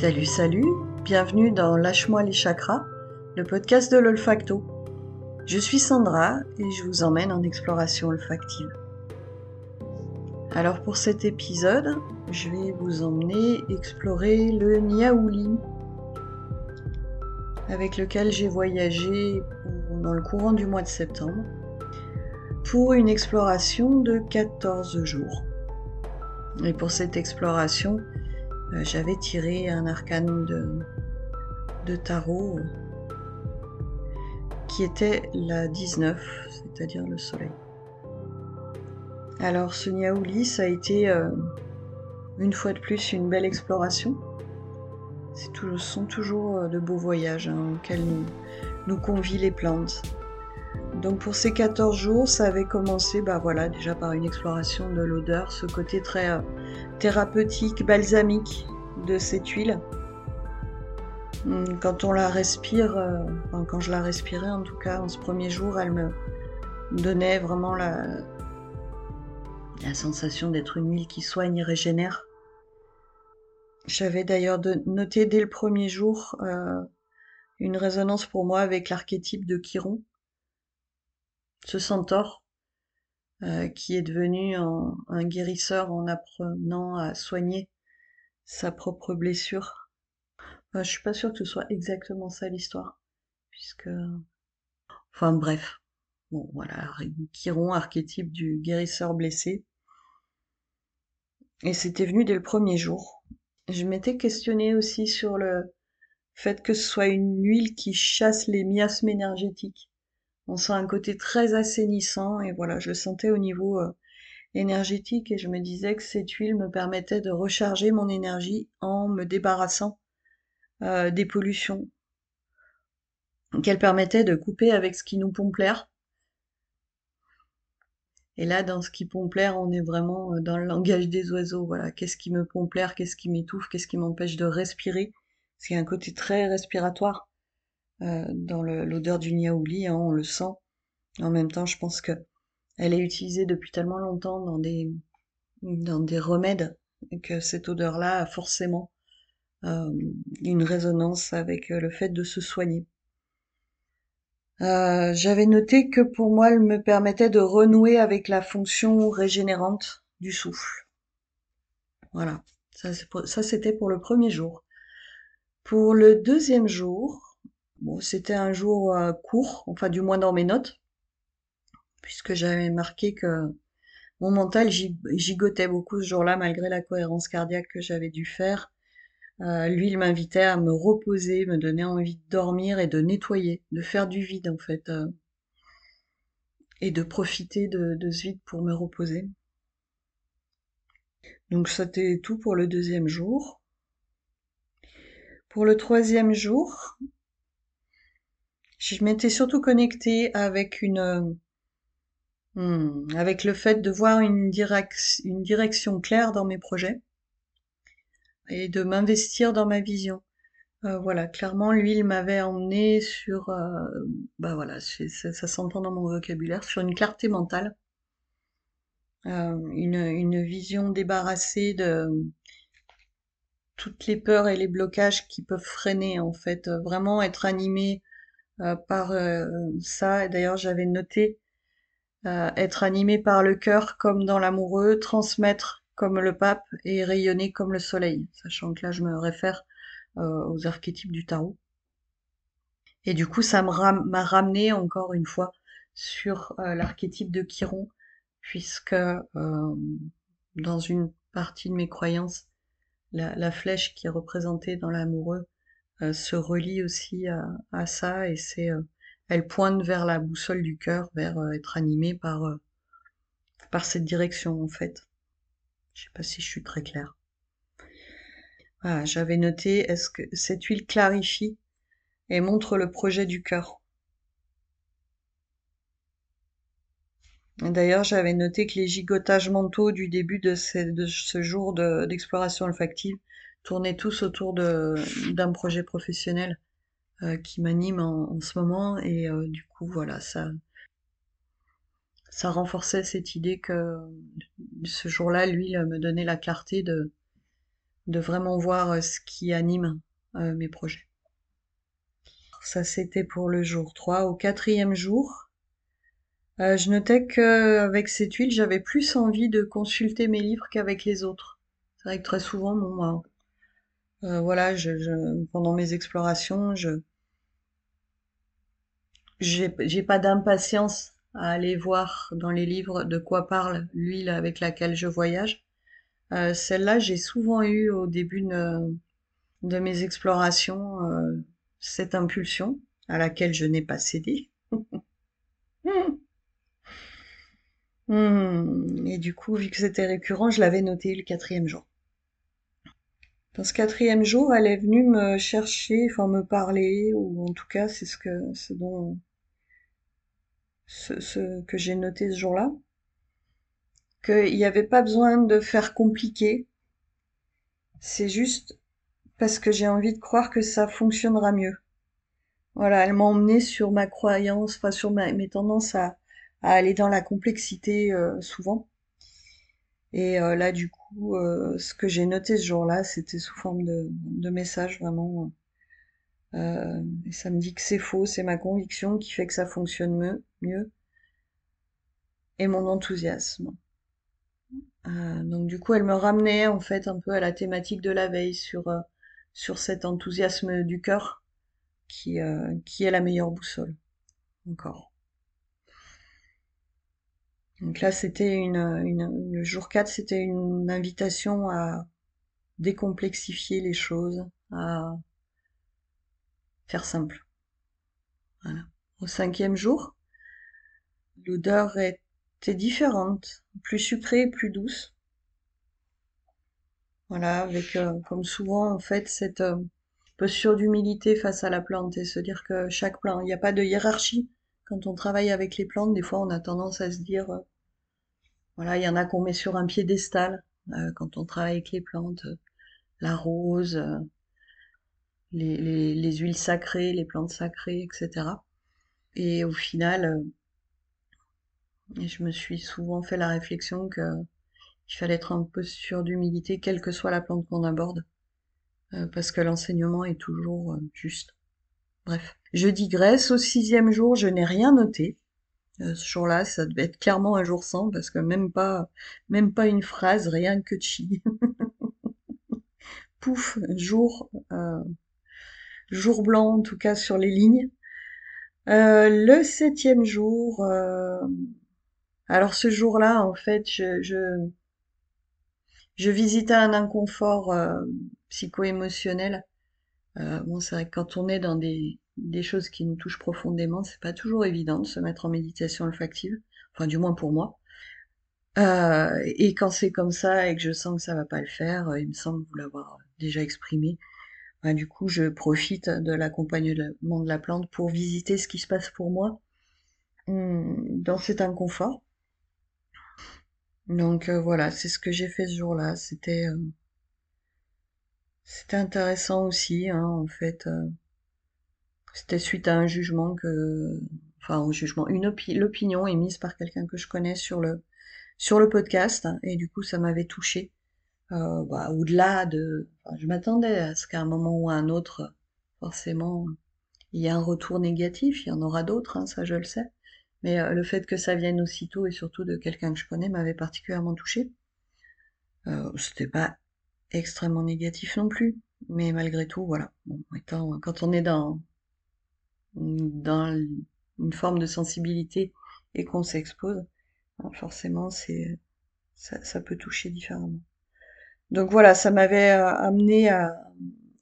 Salut, salut, bienvenue dans Lâche-moi les chakras, le podcast de l'olfacto. Je suis Sandra et je vous emmène en exploration olfactive. Alors pour cet épisode, je vais vous emmener explorer le Niaouli, avec lequel j'ai voyagé dans le courant du mois de septembre pour une exploration de 14 jours. Et pour cette exploration, euh, j'avais tiré un arcane de, tarot qui était la 19, c'est-à-dire le soleil. Alors ce Niaouli, ça a été euh, une fois de plus une belle exploration. Ce sont toujours euh, de beaux voyages hein, auxquels nous, nous convient les plantes. Donc pour ces 14 jours, ça avait commencé bah voilà, déjà par une exploration de l'odeur, ce côté très euh, thérapeutique, balsamique de cette huile. Hum, quand on la respire, euh, quand je la respirais en tout cas en ce premier jour, elle me donnait vraiment la, sensation d'être une huile qui soigne et régénère. J'avais d'ailleurs noté dès le premier jour euh, une résonance pour moi avec l'archétype de Chiron, ce centaure euh, qui est devenu un, guérisseur en apprenant à soigner sa propre blessure. Je je suis pas sûre que ce soit exactement ça l'histoire, puisque... Enfin bref, bon voilà, Chiron, archétype du guérisseur blessé. Et c'était venu dès le premier jour. Je m'étais questionnée aussi sur le fait que ce soit une huile qui chasse les miasmes énergétiques. On sent un côté très assainissant et voilà, je le sentais au niveau euh, énergétique et je me disais que cette huile me permettait de recharger mon énergie en me débarrassant euh, des pollutions, qu'elle permettait de couper avec ce qui nous pompe l'air. Et là, dans ce qui pompe l'air, on est vraiment euh, dans le langage des oiseaux. Voilà, qu'est-ce qui me pompe l'air, qu'est-ce qui m'étouffe, qu'est-ce qui m'empêche de respirer? C'est un côté très respiratoire. Euh, dans l'odeur du niaouli, hein, on le sent. En même temps, je pense que elle est utilisée depuis tellement longtemps dans des, dans des remèdes que cette odeur-là a forcément euh, une résonance avec le fait de se soigner. Euh, j'avais noté que pour moi, elle me permettait de renouer avec la fonction régénérante du souffle. Voilà, ça c'était pour le premier jour. Pour le deuxième jour, C'était un jour euh, court, enfin du moins dans mes notes, puisque j'avais marqué que mon mental gigotait beaucoup ce jour-là, malgré la cohérence cardiaque que j'avais dû faire. Euh, lui, il m'invitait à me reposer, me donnait envie de dormir et de nettoyer, de faire du vide en fait, euh, et de profiter de, de ce vide pour me reposer. Donc c'était tout pour le deuxième jour. Pour le troisième jour, je m'étais surtout connectée avec une hmm, avec le fait de voir une, une direction claire dans mes projets et de m'investir dans ma vision. Euh, voilà, clairement, lui, il m'avait emmené sur, euh, bah voilà, ça, s'entend dans mon vocabulaire, sur une clarté mentale, euh, une, une vision débarrassée de toutes les peurs et les blocages qui peuvent freiner, en fait, vraiment être animé euh, par euh, ça. D'ailleurs, j'avais noté euh, être animé par le cœur comme dans l'amoureux, transmettre comme le pape et rayonner comme le soleil, sachant que là, je me réfère aux archétypes du tarot. Et du coup, ça m'a ramené encore une fois sur l'archétype de Chiron, puisque dans une partie de mes croyances, la, flèche qui est représentée dans l'amoureux euh, se relie aussi à, ça et c'est euh, elle pointe vers la boussole du cœur, vers euh, être animée par par cette direction en fait. Je sais pas si je suis très claire. J'avais noté est-ce que cette huile clarifie et montre le projet du cœur? D'ailleurs, j'avais noté que les gigotages mentaux du début de ce, de ce jour d'exploration olfactive tourner tous autour d'un projet professionnel euh, qui m'anime en, ce moment et euh, du coup voilà ça ça renforçait cette idée que ce jour-là lui me donnait la clarté de de vraiment voir ce qui anime mes projets. Ça, c'était pour le jour 3. Au quatrième jour, je notais qu'avec cette huile, j'avais plus envie de consulter mes livres qu'avec les autres. C'est vrai que très souvent, bon, voilà, je, pendant mes explorations, je j'ai pas d'impatience à aller voir dans les livres de quoi parle l'huile avec laquelle je voyage. Euh, Celle-là, j'ai souvent eu au début de, de mes explorations euh, cette impulsion à laquelle je n'ai pas cédé. Hmm. Et du coup, vu que c'était récurrent, je l'avais noté le quatrième jour. Dans ce quatrième jour, elle est venue me chercher, enfin me parler, ou en tout cas, c'est ce que, ce dont, ce, que j'ai noté ce jour-là, qu'il n'y avait pas besoin de faire compliqué. C'est juste parce que j'ai envie de croire que ça fonctionnera mieux. Voilà, elle m'a emmené sur ma croyance, enfin sur mes tendances à, aller dans la complexité euh, souvent. Et euh, là, du coup, euh, ce que j'ai noté ce jour-là, c'était sous forme de, de message vraiment. et ça me dit que c'est faux, c'est ma conviction qui fait que ça fonctionne mieux mieux et mon enthousiasme. Euh, donc du coup, elle me ramenait en fait un peu à la thématique de la veille sur euh, sur cet enthousiasme du cœur qui euh, qui est la meilleure boussole encore. Donc là, c'était une, le jour 4, c'était une invitation à décomplexifier les choses, à faire simple. Au cinquième jour, L'odeur était différente, plus sucrée, plus douce. Voilà, avec euh, comme souvent en fait cette euh, posture d'humilité face à la plante et se dire que chaque plante, il n'y a pas de hiérarchie. Quand on travaille avec les plantes, des fois on a tendance à se dire, euh, voilà, il y en a qu'on met sur un piédestal quand on travaille avec les plantes, la rose, les, les, huiles sacrées, les plantes sacrées, etc. Et au final, je me suis souvent fait la réflexion que il fallait être peu sûr d'humilité, quelle que soit la plante qu'on aborde, euh, parce que l'enseignement est toujours euh, juste. Bref, je digresse. Au sixième jour, je n'ai rien noté. Euh, ce jour-là, ça devait être clairement un jour sans, parce que même pas, une phrase, rien que chi. Pouf, jour, jour blanc en tout cas sur les lignes. le septième jour, alors ce jour-là, en fait, je, je, visitais un inconfort euh, psycho-émotionnel. Euh, bon, c'est vrai que quand on est dans des, des choses qui nous touchent profondément, c'est pas toujours évident de se mettre en méditation olfactive. Enfin, du moins pour moi. Euh, et quand c'est comme ça et que je sens que ça va pas le faire, il me semble vous l'avoir déjà exprimé. Ben, du coup, je profite de l'accompagnement de la plante pour visiter ce qui se passe pour moi hum, dans cet inconfort. Donc euh, voilà, c'est ce que j'ai fait ce jour-là. C'était euh, c'était intéressant aussi, hein, en fait. Euh, c'était suite à un jugement que, enfin un jugement, une l'opinion émise par quelqu'un que je connais sur le sur le podcast, et du coup ça m'avait touché. Bah, au-delà de, je m'attendais à ce qu'à un moment ou à un autre, forcément, il y ait un retour négatif. Il y en aura d'autres, hein, ça je le sais. Mais euh, le fait que ça vienne aussitôt et surtout de quelqu'un que je connais m'avait particulièrement touché. Euh, C'était pas extrêmement négatif non plus, mais malgré tout, voilà. Étant, quand on est dans dans une forme de sensibilité et qu'on s'expose, hein, forcément, c'est ça, ça, peut toucher différemment. Donc voilà, ça m'avait euh, amené à,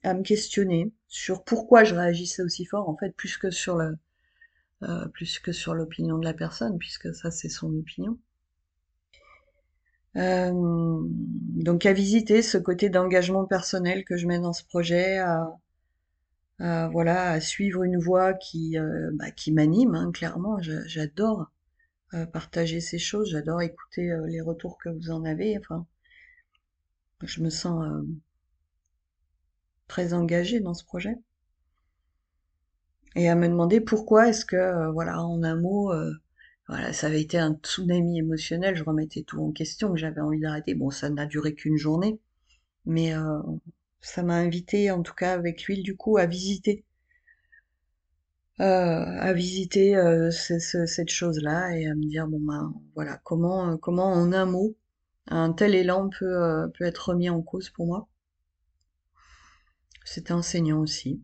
à me questionner sur pourquoi je réagissais aussi fort, en fait, plus que sur le, euh, plus que sur l'opinion de la personne, puisque ça c'est son opinion. Euh, donc à visiter ce côté d'engagement personnel que je mets dans ce projet, à, voilà, à suivre une voie qui, euh, bah, qui m'anime, hein, clairement. J'adore partager ces choses, j'adore écouter les retours que vous en avez. Enfin, je me sens très engagée dans ce projet et à me demander pourquoi est-ce que, euh, voilà, en un mot, euh, voilà, ça avait été un tsunami émotionnel, je remettais tout en question, que j'avais envie d'arrêter. Bon, ça n'a duré qu'une journée, Mais euh, ça m'a invité, en tout cas avec l'huile du coup, à visiter, euh, à visiter euh, cette chose-là et à me dire bon ben voilà comment comment en un mot un tel élan peut peut être remis en cause pour moi. C'était enseignant aussi.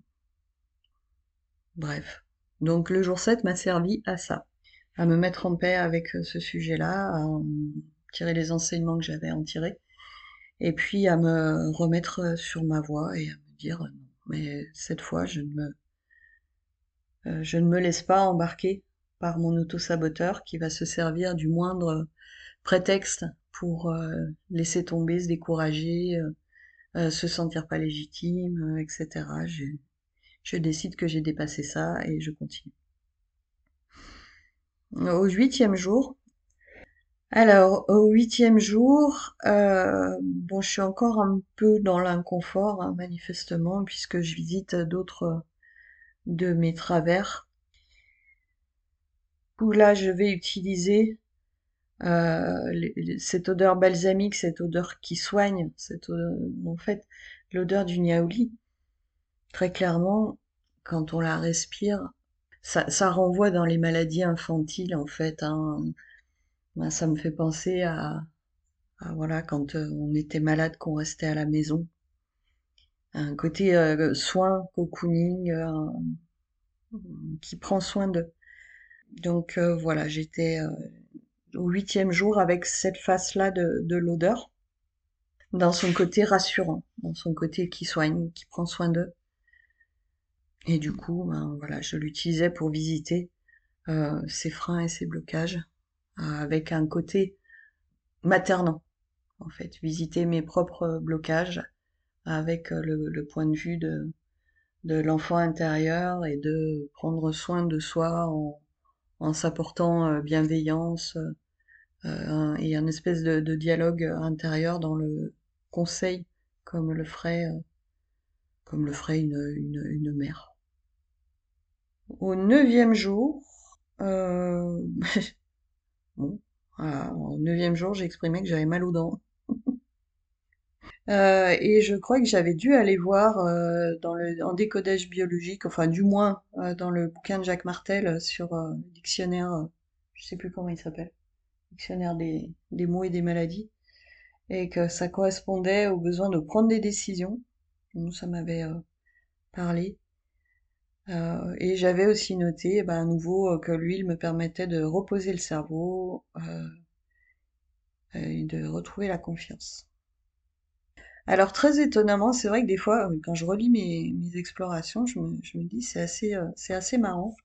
Bref. Donc le jour 7 m'a servi à ça, à me mettre en paix avec ce sujet-là, à tirer les enseignements que j'avais en tirer et puis à me remettre euh, sur ma voie et à me dire euh, non, mais cette fois je ne me euh, je ne me laisse pas embarquer par mon auto-saboteur qui va se servir du moindre prétexte pour laisser tomber, se décourager, se sentir pas légitime, etc. Je, je décide que j'ai dépassé ça et je continue. Au huitième jour, alors, au huitième jour, euh, bon, je suis encore un peu dans l'inconfort, hein, manifestement, puisque je visite d'autres de mes travers. Où là, je vais utiliser euh, cette odeur balsamique, cette odeur qui soigne, cette en fait, l'odeur du niaouli. Très clairement, quand on la respire, ça, ça renvoie dans les maladies infantiles, en fait, hein, ben, ça me fait penser à, voilà quand euh, on était malade, qu'on restait à la maison. Un côté euh, soin, cocooning, euh, qui prend soin de. Donc voilà, j'étais au huitième jour avec cette face-là de, de l'odeur, dans son côté rassurant, dans son côté qui soigne, qui prend soin d'eux. Et du coup, ben, voilà, je l'utilisais pour visiter ses freins et ses blocages avec un côté maternant, en fait, visiter mes propres blocages avec euh, le, point de vue de, de l'enfant intérieur et de prendre soin de soi en, en s'apportant euh, bienveillance euh, et un espèce de, de, dialogue intérieur dans le conseil comme le ferait comme le ferait une, une, une mère. Au neuvième jour, euh, Bon, au neuvième jour, j'ai exprimé que j'avais mal aux dents. Euh, et je crois que j'avais dû aller voir euh, dans le, en décodage biologique, enfin du moins euh, dans le bouquin de Jacques Martel sur le dictionnaire, je sais plus comment il s'appelle, dictionnaire des, des mots et des maladies, et que ça correspondait au besoin de prendre des décisions. ça m'avait parlé. Euh, et j'avais aussi noté, eh ben, à nouveau, euh, que l'huile me permettait de reposer le cerveau euh, et de retrouver la confiance. Alors très étonnamment, c'est vrai que des fois, quand je relis mes, explorations, je me, dis c'est assez, c'est assez marrant,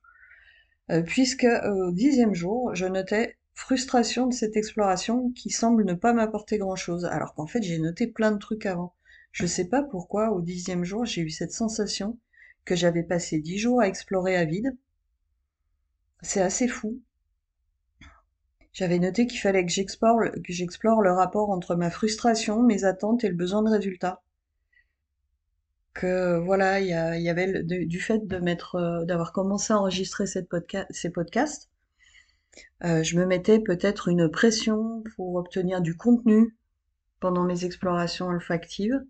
puisque au dixième jour, je notais frustration de cette exploration qui semble ne pas m'apporter grand-chose, alors qu'en fait j'ai noté plein de trucs avant. Je sais pas pourquoi au dixième jour j'ai eu cette sensation j'avais passé dix jours à explorer à vide. C'est assez fou. J'avais noté qu'il fallait que j'explore, que j'explore le rapport entre ma frustration, mes attentes et le besoin de résultat. Que voilà, il y, avait du fait de euh, d'avoir commencé à enregistrer ces podcasts, euh, je me mettais peut-être une pression pour obtenir du contenu pendant mes explorations olfactives,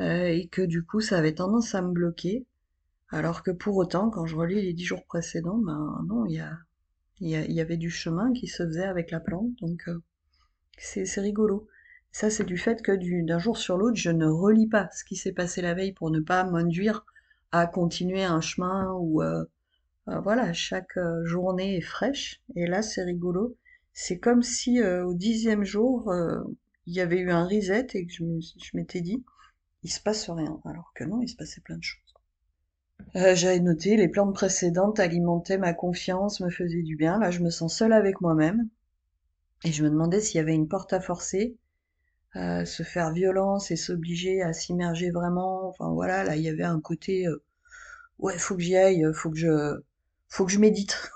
euh, et que du coup ça avait tendance à me bloquer. Alors que pour autant, quand je relis les dix jours précédents, ben non, il y, a, il y, avait du chemin qui se faisait avec la plante, donc euh, c'est rigolo. Ça, c'est du fait que d'un jour sur l'autre, je ne relis pas ce qui s'est passé la veille pour ne pas m'induire à continuer un chemin où, euh, euh, voilà, chaque journée est fraîche. Et là, c'est rigolo. C'est comme si au dixième jour, il y avait eu un reset et que je m'étais dit, il se passe rien. Alors que non, il se passait plein de choses. Euh, j'avais noté, les plantes précédentes alimentaient ma confiance, me faisaient du bien. Là, je me sens seule avec moi-même. Et je me demandais s'il y avait une porte à forcer, euh, se faire violence et s'obliger à s'immerger vraiment. Enfin voilà, là, il y avait un côté, euh, ouais, faut que j'y aille, faut que je, faut que je médite.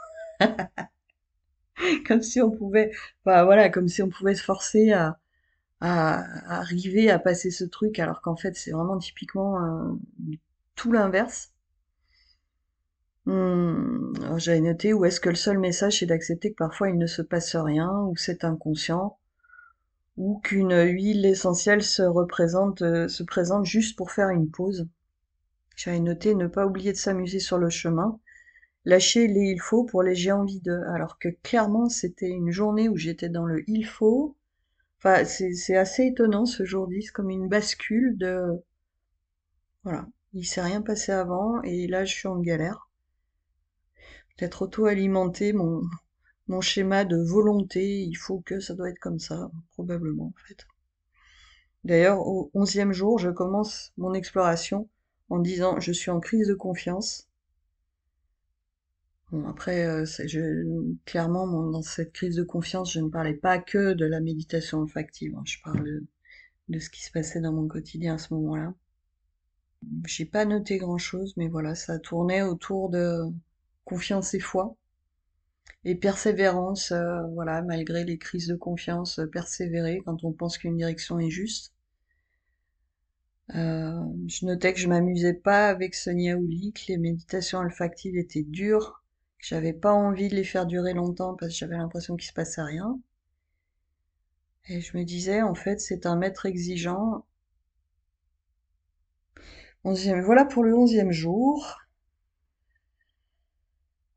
comme si on pouvait, enfin voilà, comme si on pouvait se forcer à, à, arriver à passer ce truc, alors qu'en fait, c'est vraiment typiquement tout l'inverse. Hmm, j'avais noté où est-ce que le seul message c'est d'accepter que parfois il ne se passe rien, ou c'est inconscient, ou qu'une huile essentielle se représente, euh, se présente juste pour faire une pause. J'avais noté ne pas oublier de s'amuser sur le chemin, lâcher les il faut pour les j'ai envie de, alors que clairement c'était une journée où j'étais dans le il faut. Enfin, c'est assez étonnant ce jour 10, comme une bascule de, voilà, il s'est rien passé avant et là je suis en galère. Peut-être auto-alimenter mon, schéma de volonté, il faut que ça doit être comme ça, probablement en fait. D'ailleurs, au onzième jour, je commence mon exploration en disant je suis en crise de confiance. Bon, après, euh, je, clairement, dans cette crise de confiance, je ne parlais pas que de la méditation olfactive. Hein. je parle de, ce qui se passait dans mon quotidien à ce moment-là. J'ai pas noté grand-chose, mais voilà, ça tournait autour de confiance et foi. Et persévérance, euh, voilà, malgré les crises de confiance, euh, persévérer quand on pense qu'une direction est juste. Euh, je notais que je m'amusais pas avec Sonia Ouli, que les méditations olfactives étaient dures, que j'avais pas envie de les faire durer longtemps parce que j'avais l'impression qu'il se passait rien. Et je me disais, en fait, c'est un maître exigeant. Voilà pour le onzième jour.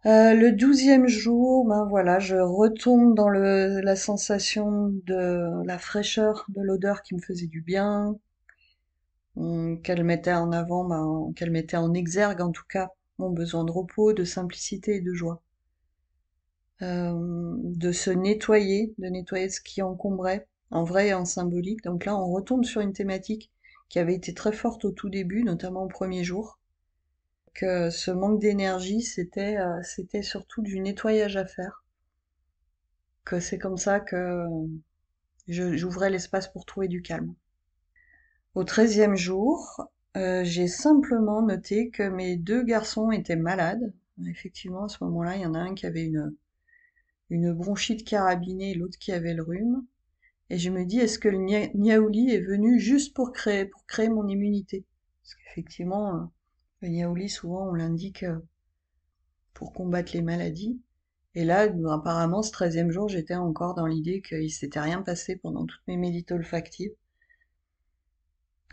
Euh, le douzième jour, ben voilà, je retombe dans la sensation de la fraîcheur de l'odeur qui me faisait du bien, qu'elle mettait en avant, ben, qu'elle mettait en exergue en tout cas mon besoin de repos, de simplicité et de joie. Euh, de se nettoyer, de nettoyer ce qui encombrait, en vrai et en symbolique. Donc là, on retombe sur une thématique qui avait été très forte au tout début, notamment au premier jour que ce manque d'énergie, c'était euh, c'était surtout du nettoyage à faire. Que c'est comme ça que j'ouvrais l'espace pour trouver du calme. Au treizième jour, euh, j'ai simplement noté que mes deux garçons étaient malades. Effectivement, à ce moment-là, il y en a un qui avait une, une bronchite carabinée et l'autre qui avait le rhume. Et je me dis, est-ce que le niaouli est venu juste pour créer, pour créer mon immunité? Parce qu'effectivement, le yaouli, souvent, on l'indique euh, pour combattre les maladies. Et là, apparemment, ce treizième jour, j'étais encore dans l'idée qu'il s'était rien passé pendant toutes mes médites olfactives.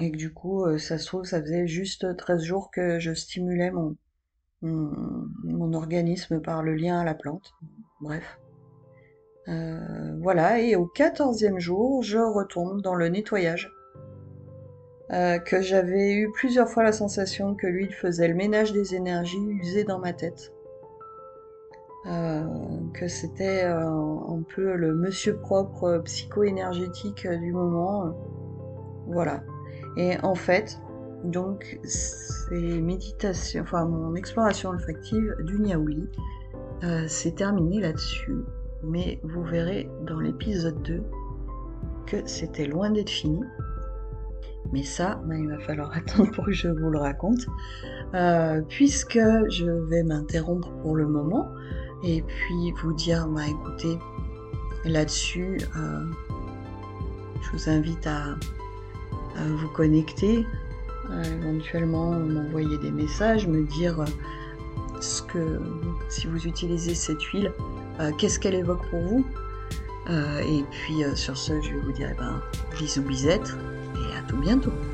Et que du coup, euh, ça se trouve, ça faisait juste 13 jours que je stimulais mon, mon, organisme par le lien à la plante. Bref. Euh, voilà, et au quatorzième jour, je retombe dans le nettoyage. Euh, que j'avais eu plusieurs fois la sensation que lui faisait le ménage des énergies usées dans ma tête. Euh, que c'était euh, un peu le monsieur propre psycho-énergétique du moment. Voilà. Et en fait, donc, ces méditations, enfin, mon exploration olfactive du Niaouli s'est terminée là-dessus. Mais vous verrez dans l'épisode 2 que c'était loin d'être fini. Mais ça, ben, il va falloir attendre pour que je vous le raconte, euh, puisque je vais m'interrompre pour le moment et puis vous dire, bah écoutez, là-dessus, euh, je vous invite à, vous connecter, éventuellement m'envoyer des messages, me dire ce que, si vous utilisez cette huile, euh, qu'est-ce qu'elle évoque pour vous. et puis sur ce, je vais vous dire, eh ben, bisous bisettes. Et à tout bientôt